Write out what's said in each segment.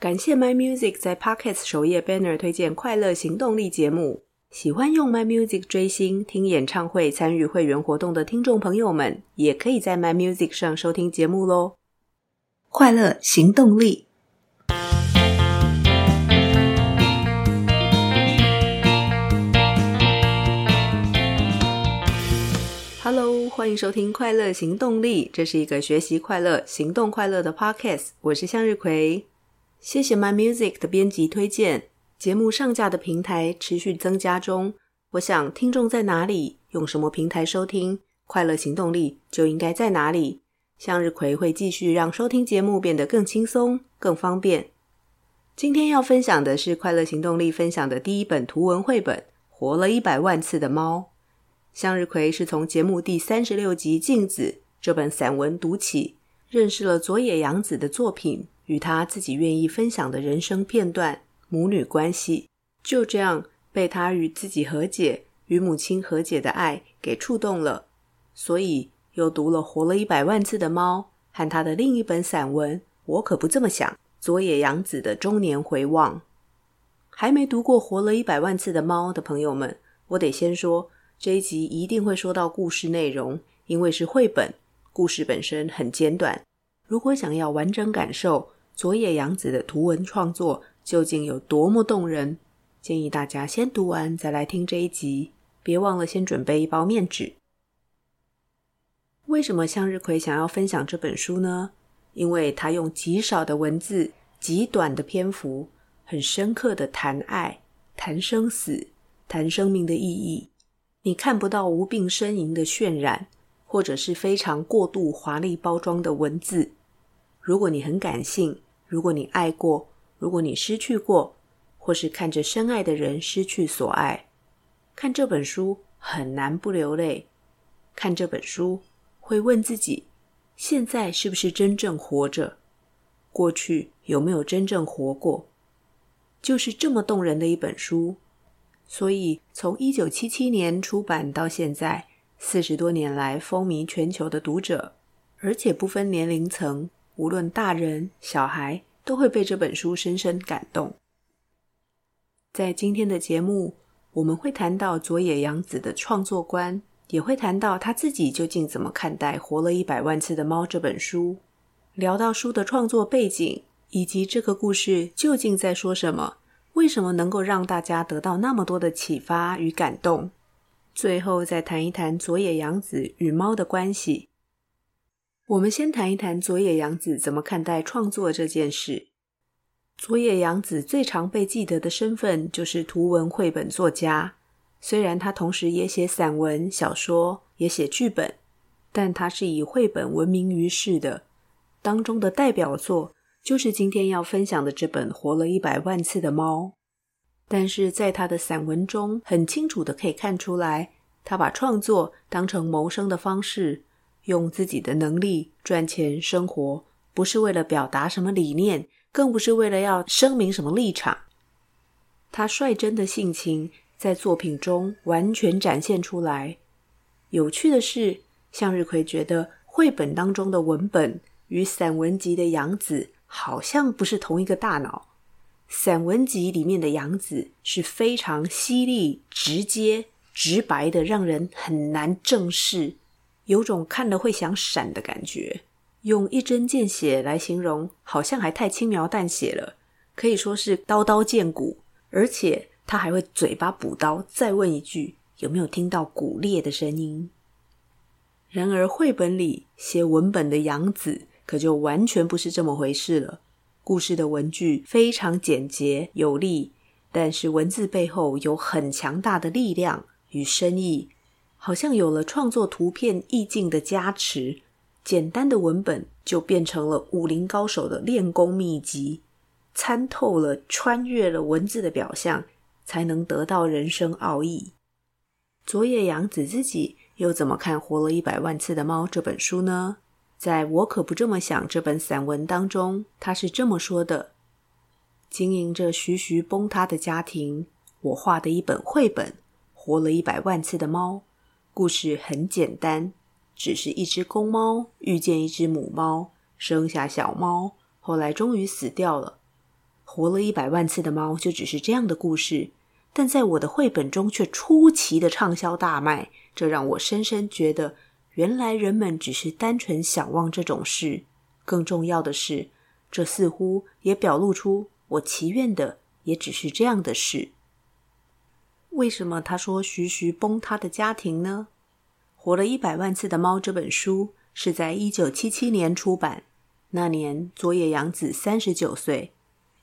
感谢 My Music 在 Podcast 首页 Banner 推荐快乐行动力节目。喜欢用 My Music 追星、听演唱会、参与会员活动的听众朋友们，也可以在 My Music 上收听节目喽。快乐行动力，Hello，欢迎收听快乐行动力，这是一个学习快乐、行动快乐的 Podcast，我是向日葵。谢谢 My Music 的编辑推荐，节目上架的平台持续增加中。我想听众在哪里，用什么平台收听，快乐行动力就应该在哪里。向日葵会继续让收听节目变得更轻松、更方便。今天要分享的是快乐行动力分享的第一本图文绘本《活了一百万次的猫》。向日葵是从节目第三十六集《镜子》这本散文读起，认识了佐野洋子的作品。与他自己愿意分享的人生片段，母女关系就这样被他与自己和解、与母亲和解的爱给触动了，所以又读了《活了一百万次的猫》和他的另一本散文《我可不这么想》。佐野洋子的中年回望，还没读过《活了一百万次的猫》的朋友们，我得先说这一集一定会说到故事内容，因为是绘本，故事本身很简短。如果想要完整感受，佐野洋子的图文创作究竟有多么动人？建议大家先读完再来听这一集，别忘了先准备一包面纸。为什么向日葵想要分享这本书呢？因为它用极少的文字、极短的篇幅，很深刻的谈爱、谈生死、谈生命的意义。你看不到无病呻吟的渲染，或者是非常过度华丽包装的文字。如果你很感性，如果你爱过，如果你失去过，或是看着深爱的人失去所爱，看这本书很难不流泪。看这本书会问自己：现在是不是真正活着？过去有没有真正活过？就是这么动人的一本书。所以从一九七七年出版到现在，四十多年来风靡全球的读者，而且不分年龄层。无论大人小孩都会被这本书深深感动。在今天的节目，我们会谈到佐野洋子的创作观，也会谈到他自己究竟怎么看待《活了一百万次的猫》这本书，聊到书的创作背景，以及这个故事究竟在说什么，为什么能够让大家得到那么多的启发与感动。最后再谈一谈佐野洋子与猫的关系。我们先谈一谈佐野洋子怎么看待创作这件事。佐野洋子最常被记得的身份就是图文绘本作家，虽然他同时也写散文、小说，也写剧本，但他是以绘本闻名于世的。当中的代表作就是今天要分享的这本《活了一百万次的猫》。但是在他的散文中，很清楚的可以看出来，他把创作当成谋生的方式。用自己的能力赚钱生活，不是为了表达什么理念，更不是为了要声明什么立场。他率真的性情在作品中完全展现出来。有趣的是，向日葵觉得绘本当中的文本与散文集的杨子好像不是同一个大脑。散文集里面的杨子是非常犀利、直接、直白的，让人很难正视。有种看了会想闪的感觉，用一针见血来形容，好像还太轻描淡写了，可以说是刀刀见骨。而且他还会嘴巴补刀，再问一句有没有听到骨裂的声音。然而绘本里写文本的杨子可就完全不是这么回事了。故事的文句非常简洁有力，但是文字背后有很强大的力量与深意。好像有了创作图片意境的加持，简单的文本就变成了武林高手的练功秘籍，参透了、穿越了文字的表象，才能得到人生奥义。佐野洋子自己又怎么看《活了一百万次的猫》这本书呢？在我可不这么想这本散文当中，他是这么说的：经营着徐徐崩塌的家庭，我画的一本绘本《活了一百万次的猫》。故事很简单，只是一只公猫遇见一只母猫，生下小猫，后来终于死掉了。活了一百万次的猫就只是这样的故事，但在我的绘本中却出奇的畅销大卖，这让我深深觉得，原来人们只是单纯想望这种事。更重要的是，这似乎也表露出我祈愿的也只是这样的事。为什么他说徐徐崩塌的家庭呢？活了一百万次的猫这本书是在一九七七年出版，那年佐野洋子三十九岁。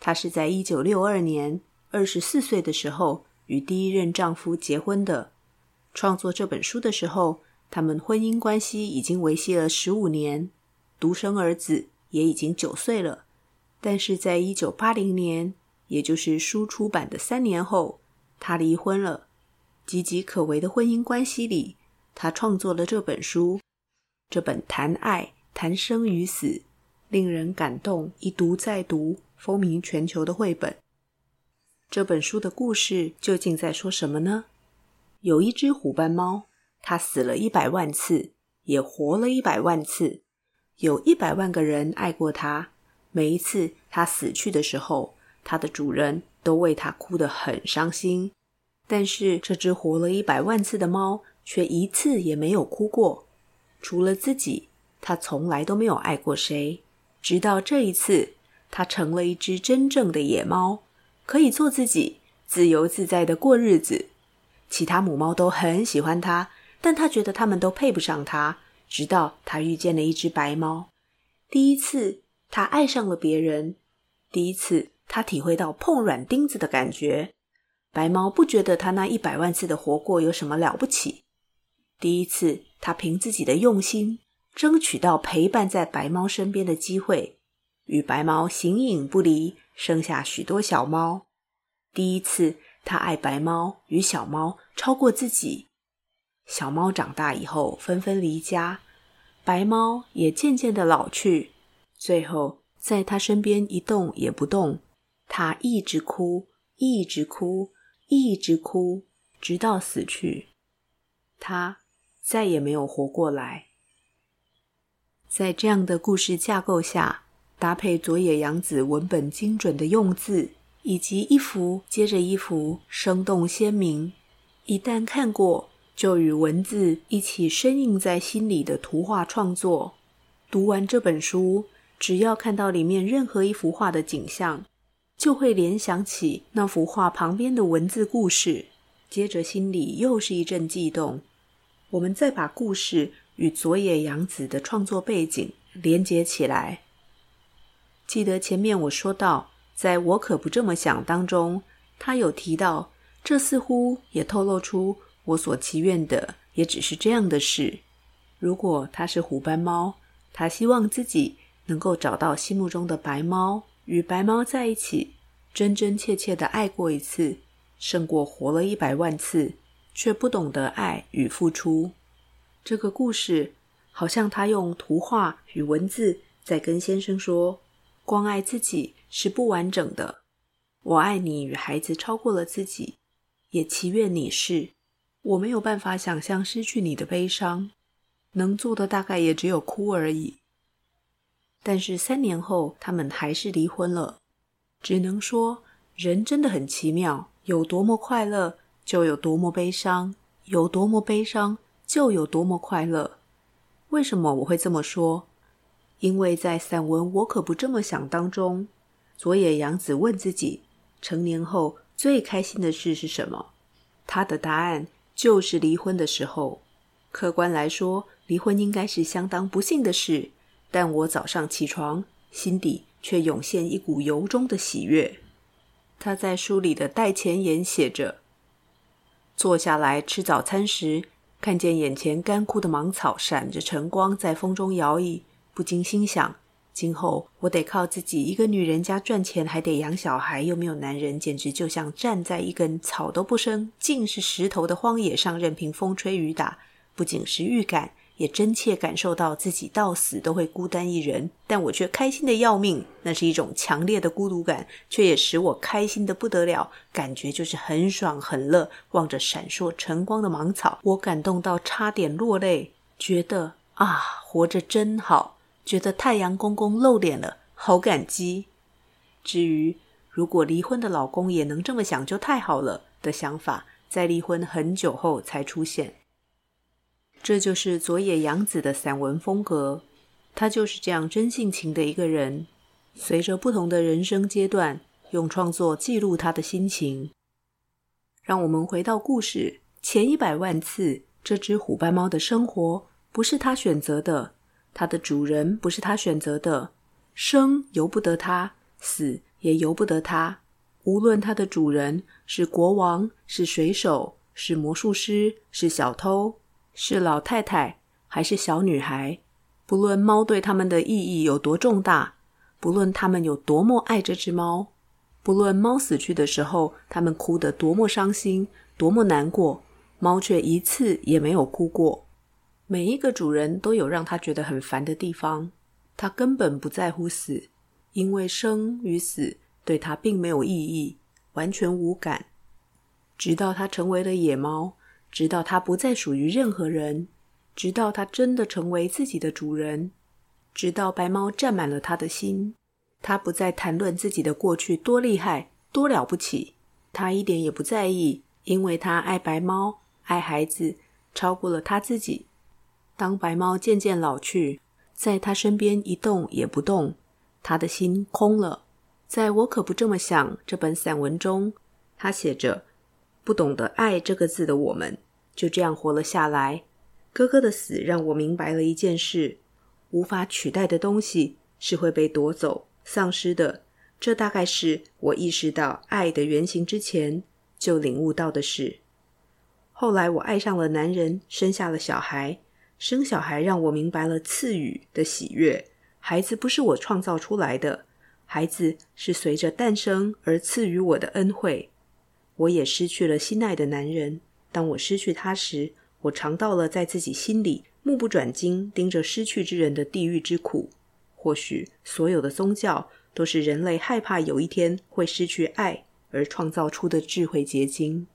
她是在一九六二年二十四岁的时候与第一任丈夫结婚的。创作这本书的时候，他们婚姻关系已经维系了十五年，独生儿子也已经九岁了。但是在一九八零年，也就是书出版的三年后，他离婚了。岌岌可危的婚姻关系里，他创作了这本书，这本谈爱、谈生与死，令人感动，一读再读。风靡全球的绘本，这本书的故事究竟在说什么呢？有一只虎斑猫，它死了一百万次，也活了一百万次，有一百万个人爱过它。每一次它死去的时候，它的主人都为它哭得很伤心。但是这只活了一百万次的猫，却一次也没有哭过。除了自己，它从来都没有爱过谁，直到这一次。它成了一只真正的野猫，可以做自己，自由自在的过日子。其他母猫都很喜欢它，但它觉得它们都配不上它。直到它遇见了一只白猫，第一次它爱上了别人，第一次他体会到碰软钉子的感觉。白猫不觉得他那一百万次的活过有什么了不起。第一次，他凭自己的用心，争取到陪伴在白猫身边的机会。与白猫形影不离，生下许多小猫。第一次，他爱白猫与小猫超过自己。小猫长大以后纷纷离家，白猫也渐渐的老去。最后，在他身边一动也不动，他一直哭，一直哭，一直哭，直到死去。他再也没有活过来。在这样的故事架构下。搭配佐野洋子文本精准的用字，以及一幅接着一幅生动鲜明，一旦看过就与文字一起深印在心里的图画创作。读完这本书，只要看到里面任何一幅画的景象，就会联想起那幅画旁边的文字故事，接着心里又是一阵悸动。我们再把故事与佐野洋子的创作背景连接起来。记得前面我说到，在我可不这么想当中，他有提到，这似乎也透露出我所祈愿的也只是这样的事。如果他是虎斑猫，他希望自己能够找到心目中的白猫，与白猫在一起，真真切切的爱过一次，胜过活了一百万次却不懂得爱与付出。这个故事好像他用图画与文字在跟先生说。光爱自己是不完整的。我爱你与孩子超过了自己，也祈愿你是。我没有办法想象失去你的悲伤，能做的大概也只有哭而已。但是三年后，他们还是离婚了。只能说，人真的很奇妙，有多么快乐，就有多么悲伤；有多么悲伤，就有多么快乐。为什么我会这么说？因为在散文《我可不这么想》当中，佐野洋子问自己：成年后最开心的事是什么？他的答案就是离婚的时候。客观来说，离婚应该是相当不幸的事，但我早上起床，心底却涌现一股由衷的喜悦。他在书里的带前言写着：坐下来吃早餐时，看见眼前干枯的芒草闪着晨光，在风中摇曳。不禁心想：今后我得靠自己一个女人家赚钱，还得养小孩，又没有男人，简直就像站在一根草都不生、尽是石头的荒野上，任凭风吹雨打。不仅是预感，也真切感受到自己到死都会孤单一人，但我却开心的要命。那是一种强烈的孤独感，却也使我开心的不得了。感觉就是很爽很乐。望着闪烁晨光的芒草，我感动到差点落泪，觉得啊，活着真好。觉得太阳公公露脸了，好感激。至于如果离婚的老公也能这么想，就太好了的想法，在离婚很久后才出现。这就是佐野洋子的散文风格，他就是这样真性情的一个人，随着不同的人生阶段，用创作记录他的心情。让我们回到故事前一百万次，这只虎斑猫的生活不是他选择的，它的主人不是他选择的，生由不得他，死也由不得他。无论它的主人是国王，是水手，是魔术师，是小偷。是老太太还是小女孩，不论猫对他们的意义有多重大，不论他们有多么爱这只猫，不论猫死去的时候他们哭得多么伤心、多么难过，猫却一次也没有哭过。每一个主人都有让他觉得很烦的地方，他根本不在乎死，因为生与死对他并没有意义，完全无感。直到他成为了野猫。直到他不再属于任何人，直到他真的成为自己的主人，直到白猫占满了他的心，他不再谈论自己的过去多厉害、多了不起，他一点也不在意，因为他爱白猫、爱孩子，超过了他自己。当白猫渐渐老去，在他身边一动也不动，他的心空了。在我可不这么想这本散文中，他写着。不懂得爱这个字的我们，就这样活了下来。哥哥的死让我明白了一件事：无法取代的东西是会被夺走、丧失的。这大概是我意识到爱的原型之前就领悟到的事。后来我爱上了男人，生下了小孩。生小孩让我明白了赐予的喜悦。孩子不是我创造出来的，孩子是随着诞生而赐予我的恩惠。我也失去了心爱的男人。当我失去他时，我尝到了在自己心里目不转睛盯着失去之人的地狱之苦。或许所有的宗教都是人类害怕有一天会失去爱而创造出的智慧结晶。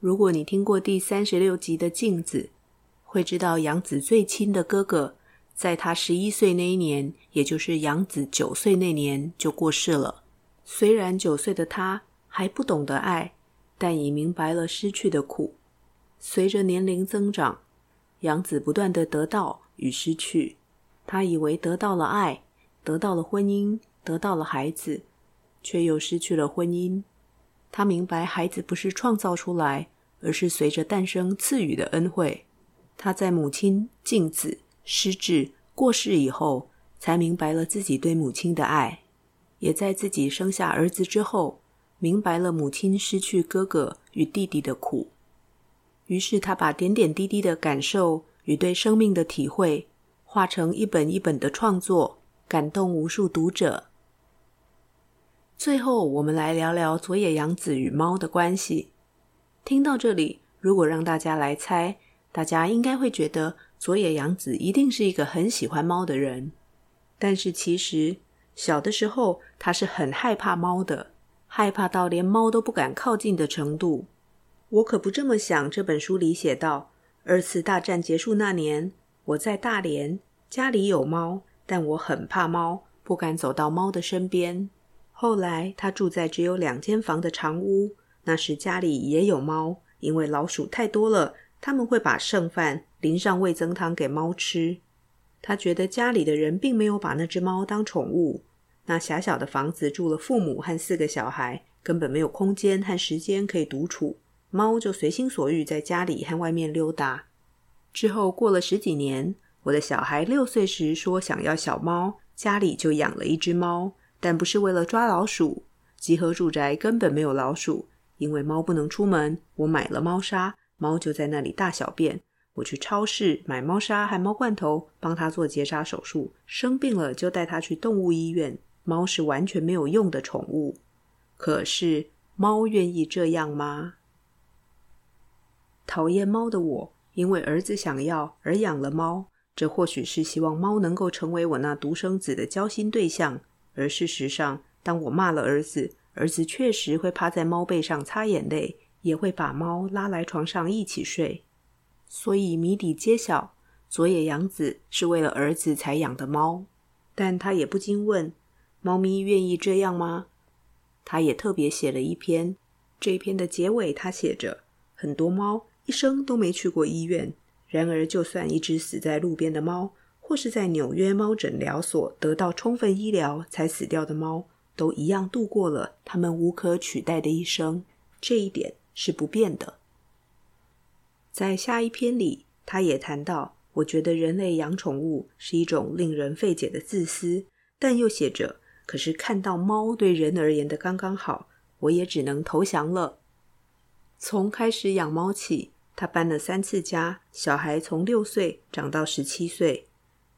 如果你听过第三十六集的镜子，会知道杨子最亲的哥哥，在他十一岁那一年，也就是杨子九岁那年就过世了。虽然九岁的他，还不懂得爱，但已明白了失去的苦。随着年龄增长，杨子不断地得到与失去。他以为得到了爱，得到了婚姻，得到了孩子，却又失去了婚姻。他明白孩子不是创造出来，而是随着诞生赐予的恩惠。他在母亲静子失智过世以后，才明白了自己对母亲的爱，也在自己生下儿子之后。明白了母亲失去哥哥与弟弟的苦，于是他把点点滴滴的感受与对生命的体会，化成一本一本的创作，感动无数读者。最后，我们来聊聊佐野洋子与猫的关系。听到这里，如果让大家来猜，大家应该会觉得佐野洋子一定是一个很喜欢猫的人。但是其实，小的时候他是很害怕猫的。害怕到连猫都不敢靠近的程度，我可不这么想。这本书里写道：二次大战结束那年，我在大连，家里有猫，但我很怕猫，不敢走到猫的身边。后来他住在只有两间房的长屋，那时家里也有猫，因为老鼠太多了，他们会把剩饭淋上味增汤给猫吃。他觉得家里的人并没有把那只猫当宠物。那狭小的房子住了父母和四个小孩，根本没有空间和时间可以独处。猫就随心所欲在家里和外面溜达。之后过了十几年，我的小孩六岁时说想要小猫，家里就养了一只猫，但不是为了抓老鼠。集合住宅根本没有老鼠，因为猫不能出门。我买了猫砂，猫就在那里大小便。我去超市买猫砂和猫罐头，帮它做结扎手术。生病了就带它去动物医院。猫是完全没有用的宠物，可是猫愿意这样吗？讨厌猫的我，因为儿子想要而养了猫，这或许是希望猫能够成为我那独生子的交心对象。而事实上，当我骂了儿子，儿子确实会趴在猫背上擦眼泪，也会把猫拉来床上一起睡。所以谜底揭晓：佐野洋子是为了儿子才养的猫，但他也不禁问。猫咪愿意这样吗？他也特别写了一篇。这一篇的结尾，他写着：很多猫一生都没去过医院，然而就算一只死在路边的猫，或是在纽约猫诊疗所得到充分医疗才死掉的猫，都一样度过了他们无可取代的一生。这一点是不变的。在下一篇里，他也谈到，我觉得人类养宠物是一种令人费解的自私，但又写着，可是看到猫对人而言的刚刚好，我也只能投降了。从开始养猫起，他搬了三次家，小孩从六岁长到十七岁，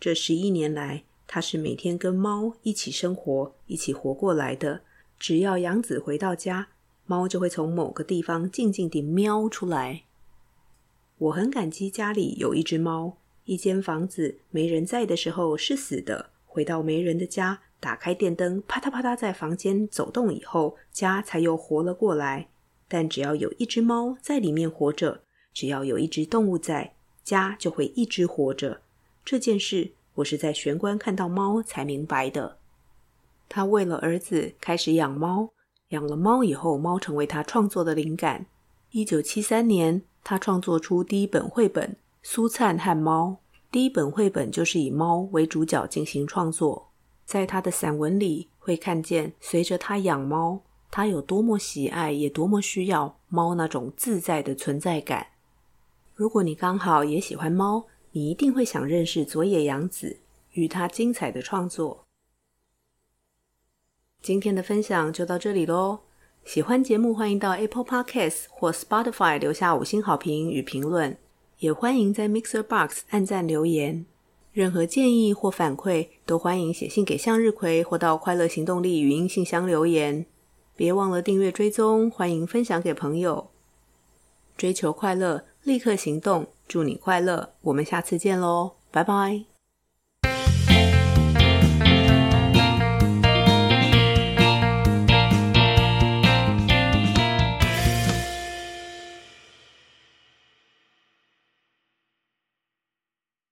这十一年来，他是每天跟猫一起生活，一起活过来的。只要杨子回到家，猫就会从某个地方静静地喵出来。我很感激家里有一只猫。一间房子没人在的时候是死的，回到没人的家，打开电灯，啪嗒啪嗒在房间走动以后，家才又活了过来。但只要有一只猫在里面活着，只要有一只动物在，家就会一直活着。这件事我是在玄关看到猫才明白的。他为了儿子开始养猫，养了猫以后，猫成为他创作的灵感。一九七三年。他创作出第一本绘本《苏灿和猫》。第一本绘本就是以猫为主角进行创作。在他的散文里，会看见随着他养猫，他有多么喜爱，也多么需要猫那种自在的存在感。如果你刚好也喜欢猫，你一定会想认识佐野洋子与他精彩的创作。今天的分享就到这里喽。喜欢节目，欢迎到 Apple Podcast 或 Spotify 留下五星好评与评论，也欢迎在 Mixer Box 按赞留言。任何建议或反馈都欢迎写信给向日葵，或到快乐行动力语音信箱留言。别忘了订阅追踪，欢迎分享给朋友。追求快乐，立刻行动，祝你快乐。我们下次见喽，拜拜。